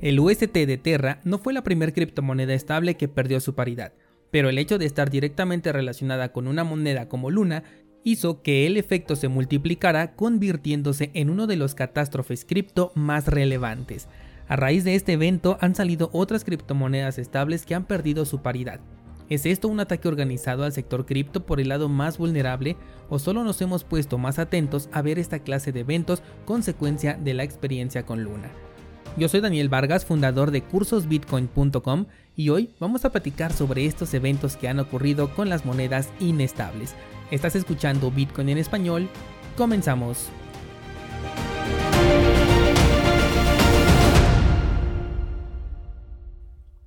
El UST de Terra no fue la primera criptomoneda estable que perdió su paridad, pero el hecho de estar directamente relacionada con una moneda como Luna hizo que el efecto se multiplicara convirtiéndose en uno de los catástrofes cripto más relevantes. A raíz de este evento han salido otras criptomonedas estables que han perdido su paridad. ¿Es esto un ataque organizado al sector cripto por el lado más vulnerable o solo nos hemos puesto más atentos a ver esta clase de eventos consecuencia de la experiencia con Luna? Yo soy Daniel Vargas, fundador de cursosbitcoin.com y hoy vamos a platicar sobre estos eventos que han ocurrido con las monedas inestables. Estás escuchando Bitcoin en español. Comenzamos.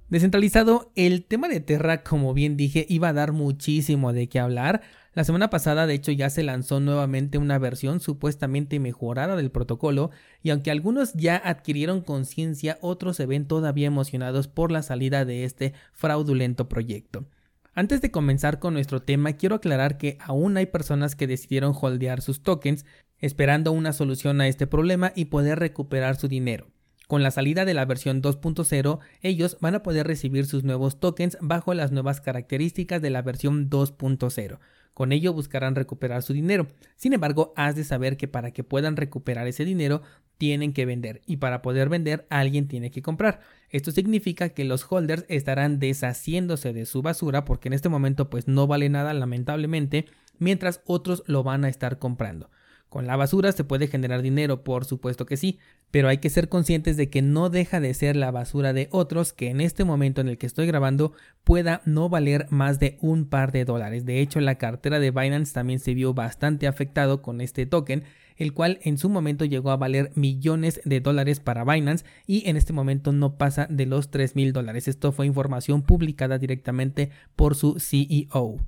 Descentralizado, el tema de Terra, como bien dije, iba a dar muchísimo de qué hablar. La semana pasada, de hecho, ya se lanzó nuevamente una versión supuestamente mejorada del protocolo, y aunque algunos ya adquirieron conciencia, otros se ven todavía emocionados por la salida de este fraudulento proyecto. Antes de comenzar con nuestro tema, quiero aclarar que aún hay personas que decidieron holdear sus tokens, esperando una solución a este problema y poder recuperar su dinero. Con la salida de la versión 2.0, ellos van a poder recibir sus nuevos tokens bajo las nuevas características de la versión 2.0. Con ello buscarán recuperar su dinero. Sin embargo, has de saber que para que puedan recuperar ese dinero, tienen que vender y para poder vender alguien tiene que comprar. Esto significa que los holders estarán deshaciéndose de su basura porque en este momento pues no vale nada lamentablemente, mientras otros lo van a estar comprando. Con la basura se puede generar dinero, por supuesto que sí, pero hay que ser conscientes de que no deja de ser la basura de otros que en este momento en el que estoy grabando pueda no valer más de un par de dólares. De hecho, la cartera de Binance también se vio bastante afectado con este token, el cual en su momento llegó a valer millones de dólares para Binance y en este momento no pasa de los 3 mil dólares. Esto fue información publicada directamente por su CEO.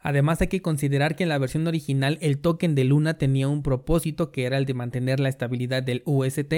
Además hay que considerar que en la versión original el token de Luna tenía un propósito que era el de mantener la estabilidad del UST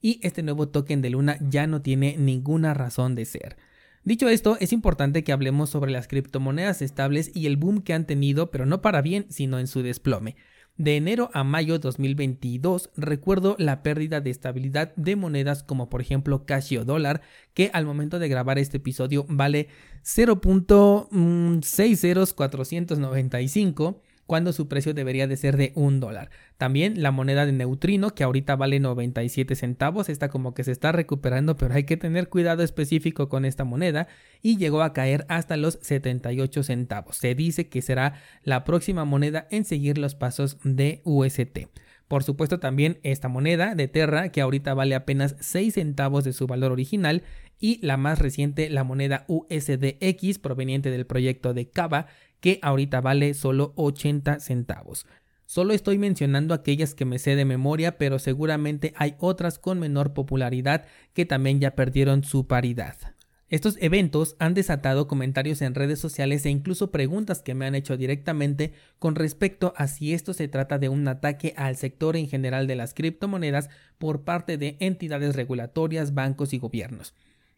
y este nuevo token de Luna ya no tiene ninguna razón de ser. Dicho esto, es importante que hablemos sobre las criptomonedas estables y el boom que han tenido, pero no para bien, sino en su desplome. De enero a mayo 2022 recuerdo la pérdida de estabilidad de monedas como por ejemplo Casio dólar que al momento de grabar este episodio vale 0.60495 cuando su precio debería de ser de un dólar. También la moneda de neutrino que ahorita vale 97 centavos, está como que se está recuperando, pero hay que tener cuidado específico con esta moneda y llegó a caer hasta los 78 centavos. Se dice que será la próxima moneda en seguir los pasos de UST. Por supuesto también esta moneda de Terra que ahorita vale apenas 6 centavos de su valor original y la más reciente la moneda USDX proveniente del proyecto de Kava que ahorita vale solo 80 centavos. Solo estoy mencionando aquellas que me sé de memoria, pero seguramente hay otras con menor popularidad que también ya perdieron su paridad. Estos eventos han desatado comentarios en redes sociales e incluso preguntas que me han hecho directamente con respecto a si esto se trata de un ataque al sector en general de las criptomonedas por parte de entidades regulatorias, bancos y gobiernos.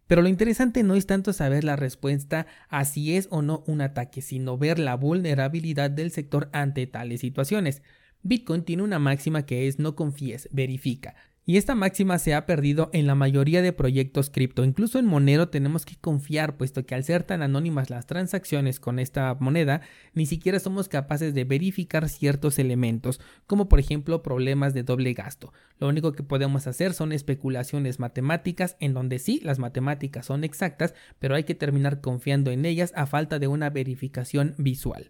Pero lo interesante no es tanto saber la respuesta a si es o no un ataque, sino ver la vulnerabilidad del sector ante tales situaciones. Bitcoin tiene una máxima que es no confíes, verifica. Y esta máxima se ha perdido en la mayoría de proyectos cripto. Incluso en Monero tenemos que confiar, puesto que al ser tan anónimas las transacciones con esta moneda, ni siquiera somos capaces de verificar ciertos elementos, como por ejemplo problemas de doble gasto. Lo único que podemos hacer son especulaciones matemáticas, en donde sí, las matemáticas son exactas, pero hay que terminar confiando en ellas a falta de una verificación visual.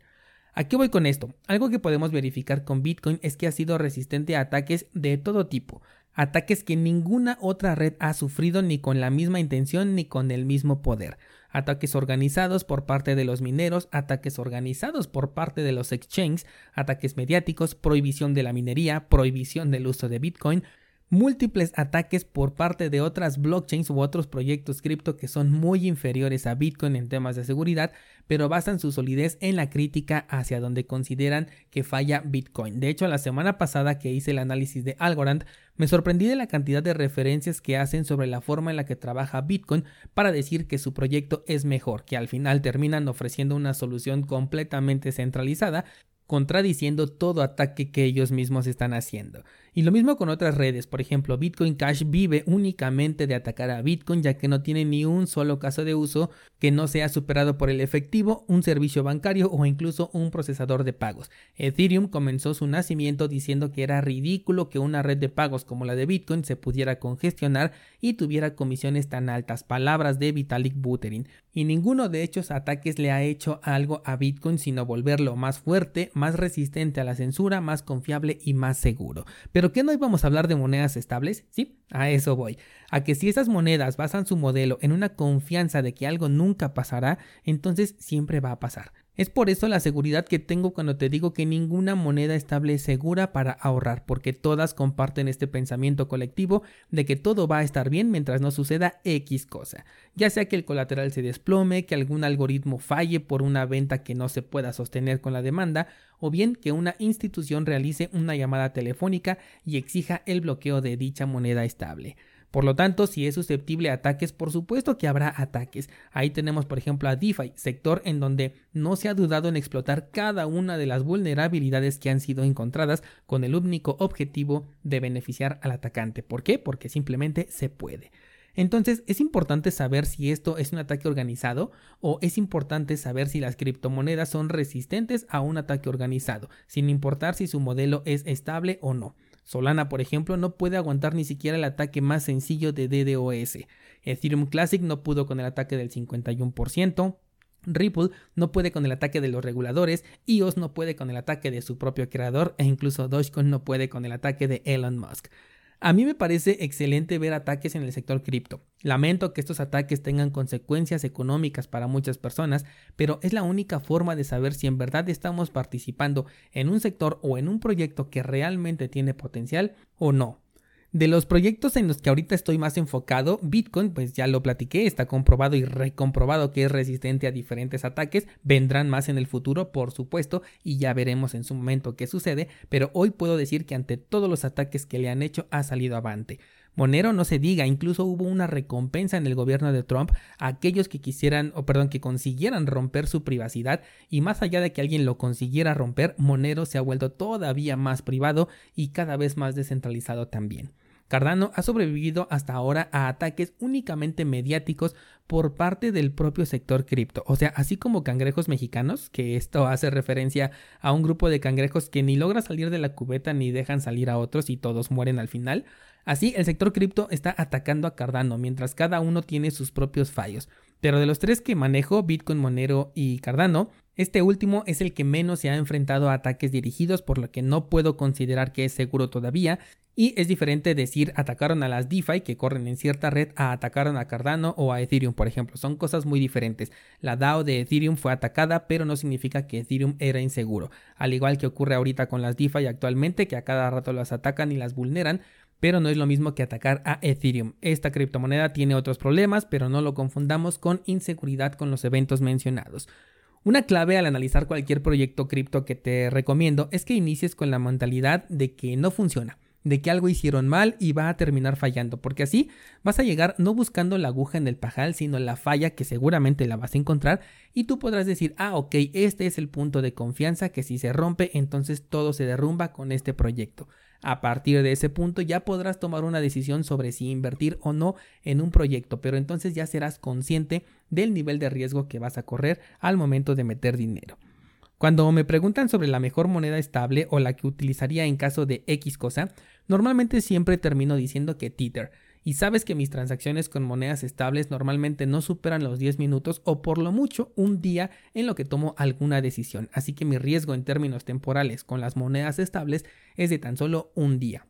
¿A qué voy con esto? Algo que podemos verificar con Bitcoin es que ha sido resistente a ataques de todo tipo ataques que ninguna otra red ha sufrido ni con la misma intención ni con el mismo poder. Ataques organizados por parte de los mineros, ataques organizados por parte de los exchanges, ataques mediáticos, prohibición de la minería, prohibición del uso de Bitcoin, múltiples ataques por parte de otras blockchains u otros proyectos cripto que son muy inferiores a Bitcoin en temas de seguridad, pero basan su solidez en la crítica hacia donde consideran que falla Bitcoin. De hecho, la semana pasada que hice el análisis de Algorand, me sorprendí de la cantidad de referencias que hacen sobre la forma en la que trabaja Bitcoin para decir que su proyecto es mejor, que al final terminan ofreciendo una solución completamente centralizada contradiciendo todo ataque que ellos mismos están haciendo. Y lo mismo con otras redes, por ejemplo, Bitcoin Cash vive únicamente de atacar a Bitcoin ya que no tiene ni un solo caso de uso que no sea superado por el efectivo, un servicio bancario o incluso un procesador de pagos. Ethereum comenzó su nacimiento diciendo que era ridículo que una red de pagos como la de Bitcoin se pudiera congestionar y tuviera comisiones tan altas, palabras de Vitalik Buterin. Y ninguno de estos ataques le ha hecho algo a Bitcoin sino volverlo más fuerte, más resistente a la censura, más confiable y más seguro. Pero qué no íbamos a hablar de monedas estables? Sí, a eso voy. A que si esas monedas basan su modelo en una confianza de que algo nunca pasará, entonces siempre va a pasar. Es por eso la seguridad que tengo cuando te digo que ninguna moneda estable es segura para ahorrar, porque todas comparten este pensamiento colectivo de que todo va a estar bien mientras no suceda X cosa, ya sea que el colateral se desplome, que algún algoritmo falle por una venta que no se pueda sostener con la demanda, o bien que una institución realice una llamada telefónica y exija el bloqueo de dicha moneda estable. Por lo tanto, si es susceptible a ataques, por supuesto que habrá ataques. Ahí tenemos, por ejemplo, a DeFi, sector en donde no se ha dudado en explotar cada una de las vulnerabilidades que han sido encontradas con el único objetivo de beneficiar al atacante. ¿Por qué? Porque simplemente se puede. Entonces, es importante saber si esto es un ataque organizado o es importante saber si las criptomonedas son resistentes a un ataque organizado, sin importar si su modelo es estable o no. Solana, por ejemplo, no puede aguantar ni siquiera el ataque más sencillo de DDoS. Ethereum Classic no pudo con el ataque del 51%. Ripple no puede con el ataque de los reguladores, EOS no puede con el ataque de su propio creador e incluso Dogecoin no puede con el ataque de Elon Musk. A mí me parece excelente ver ataques en el sector cripto. Lamento que estos ataques tengan consecuencias económicas para muchas personas, pero es la única forma de saber si en verdad estamos participando en un sector o en un proyecto que realmente tiene potencial o no. De los proyectos en los que ahorita estoy más enfocado, Bitcoin, pues ya lo platiqué, está comprobado y recomprobado que es resistente a diferentes ataques, vendrán más en el futuro, por supuesto, y ya veremos en su momento qué sucede, pero hoy puedo decir que ante todos los ataques que le han hecho ha salido avante. Monero no se diga, incluso hubo una recompensa en el gobierno de Trump a aquellos que quisieran, o perdón, que consiguieran romper su privacidad y más allá de que alguien lo consiguiera romper, Monero se ha vuelto todavía más privado y cada vez más descentralizado también. Cardano ha sobrevivido hasta ahora a ataques únicamente mediáticos por parte del propio sector cripto. O sea, así como cangrejos mexicanos, que esto hace referencia a un grupo de cangrejos que ni logra salir de la cubeta ni dejan salir a otros y todos mueren al final. Así, el sector cripto está atacando a Cardano, mientras cada uno tiene sus propios fallos. Pero de los tres que manejo, Bitcoin, Monero y Cardano, este último es el que menos se ha enfrentado a ataques dirigidos, por lo que no puedo considerar que es seguro todavía, y es diferente decir atacaron a las DeFi que corren en cierta red a atacaron a Cardano o a Ethereum, por ejemplo. Son cosas muy diferentes. La DAO de Ethereum fue atacada, pero no significa que Ethereum era inseguro. Al igual que ocurre ahorita con las DeFi actualmente, que a cada rato las atacan y las vulneran, pero no es lo mismo que atacar a Ethereum. Esta criptomoneda tiene otros problemas, pero no lo confundamos con inseguridad con los eventos mencionados. Una clave al analizar cualquier proyecto cripto que te recomiendo es que inicies con la mentalidad de que no funciona de que algo hicieron mal y va a terminar fallando, porque así vas a llegar no buscando la aguja en el pajal, sino la falla que seguramente la vas a encontrar y tú podrás decir, ah, ok, este es el punto de confianza que si se rompe, entonces todo se derrumba con este proyecto. A partir de ese punto ya podrás tomar una decisión sobre si invertir o no en un proyecto, pero entonces ya serás consciente del nivel de riesgo que vas a correr al momento de meter dinero. Cuando me preguntan sobre la mejor moneda estable o la que utilizaría en caso de X cosa, normalmente siempre termino diciendo que Tether. Y sabes que mis transacciones con monedas estables normalmente no superan los 10 minutos o por lo mucho un día en lo que tomo alguna decisión. Así que mi riesgo en términos temporales con las monedas estables es de tan solo un día.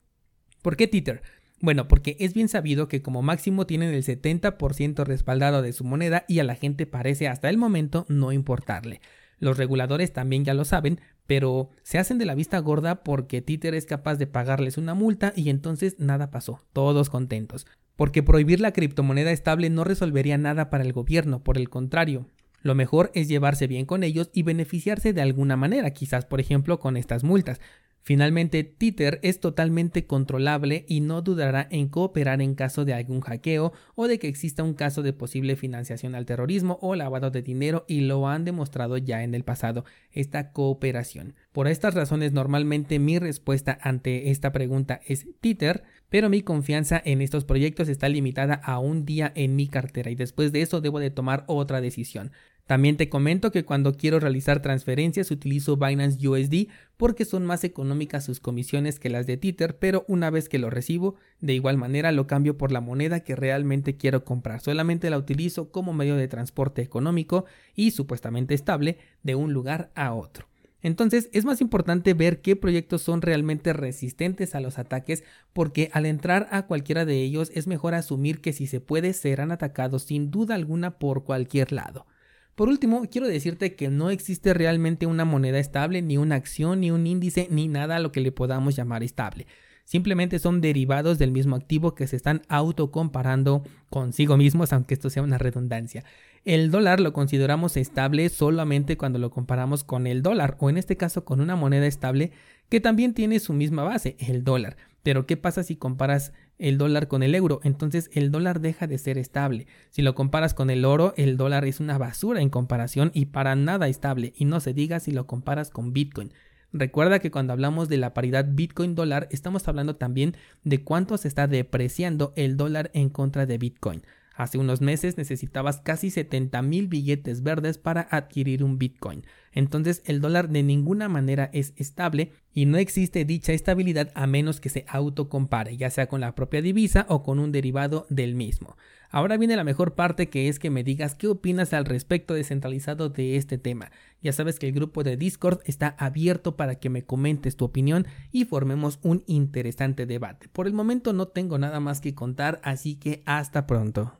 ¿Por qué Tether? Bueno, porque es bien sabido que como máximo tienen el 70% respaldado de su moneda y a la gente parece hasta el momento no importarle. Los reguladores también ya lo saben, pero se hacen de la vista gorda porque Twitter es capaz de pagarles una multa y entonces nada pasó, todos contentos. Porque prohibir la criptomoneda estable no resolvería nada para el gobierno, por el contrario. Lo mejor es llevarse bien con ellos y beneficiarse de alguna manera, quizás por ejemplo con estas multas. Finalmente, Tether es totalmente controlable y no dudará en cooperar en caso de algún hackeo o de que exista un caso de posible financiación al terrorismo o lavado de dinero y lo han demostrado ya en el pasado, esta cooperación. Por estas razones, normalmente mi respuesta ante esta pregunta es Tether, pero mi confianza en estos proyectos está limitada a un día en mi cartera y después de eso debo de tomar otra decisión. También te comento que cuando quiero realizar transferencias utilizo Binance USD porque son más económicas sus comisiones que las de Tether, pero una vez que lo recibo, de igual manera lo cambio por la moneda que realmente quiero comprar. Solamente la utilizo como medio de transporte económico y supuestamente estable de un lugar a otro. Entonces es más importante ver qué proyectos son realmente resistentes a los ataques porque al entrar a cualquiera de ellos es mejor asumir que si se puede serán atacados sin duda alguna por cualquier lado. Por último, quiero decirte que no existe realmente una moneda estable, ni una acción, ni un índice, ni nada a lo que le podamos llamar estable. Simplemente son derivados del mismo activo que se están autocomparando consigo mismos, aunque esto sea una redundancia. El dólar lo consideramos estable solamente cuando lo comparamos con el dólar, o en este caso con una moneda estable que también tiene su misma base, el dólar. Pero ¿qué pasa si comparas el dólar con el euro? Entonces el dólar deja de ser estable. Si lo comparas con el oro, el dólar es una basura en comparación y para nada estable. Y no se diga si lo comparas con Bitcoin. Recuerda que cuando hablamos de la paridad Bitcoin dólar, estamos hablando también de cuánto se está depreciando el dólar en contra de Bitcoin. Hace unos meses necesitabas casi 70 mil billetes verdes para adquirir un Bitcoin. Entonces el dólar de ninguna manera es estable y no existe dicha estabilidad a menos que se autocompare, ya sea con la propia divisa o con un derivado del mismo. Ahora viene la mejor parte que es que me digas qué opinas al respecto descentralizado de este tema. Ya sabes que el grupo de Discord está abierto para que me comentes tu opinión y formemos un interesante debate. Por el momento no tengo nada más que contar, así que hasta pronto.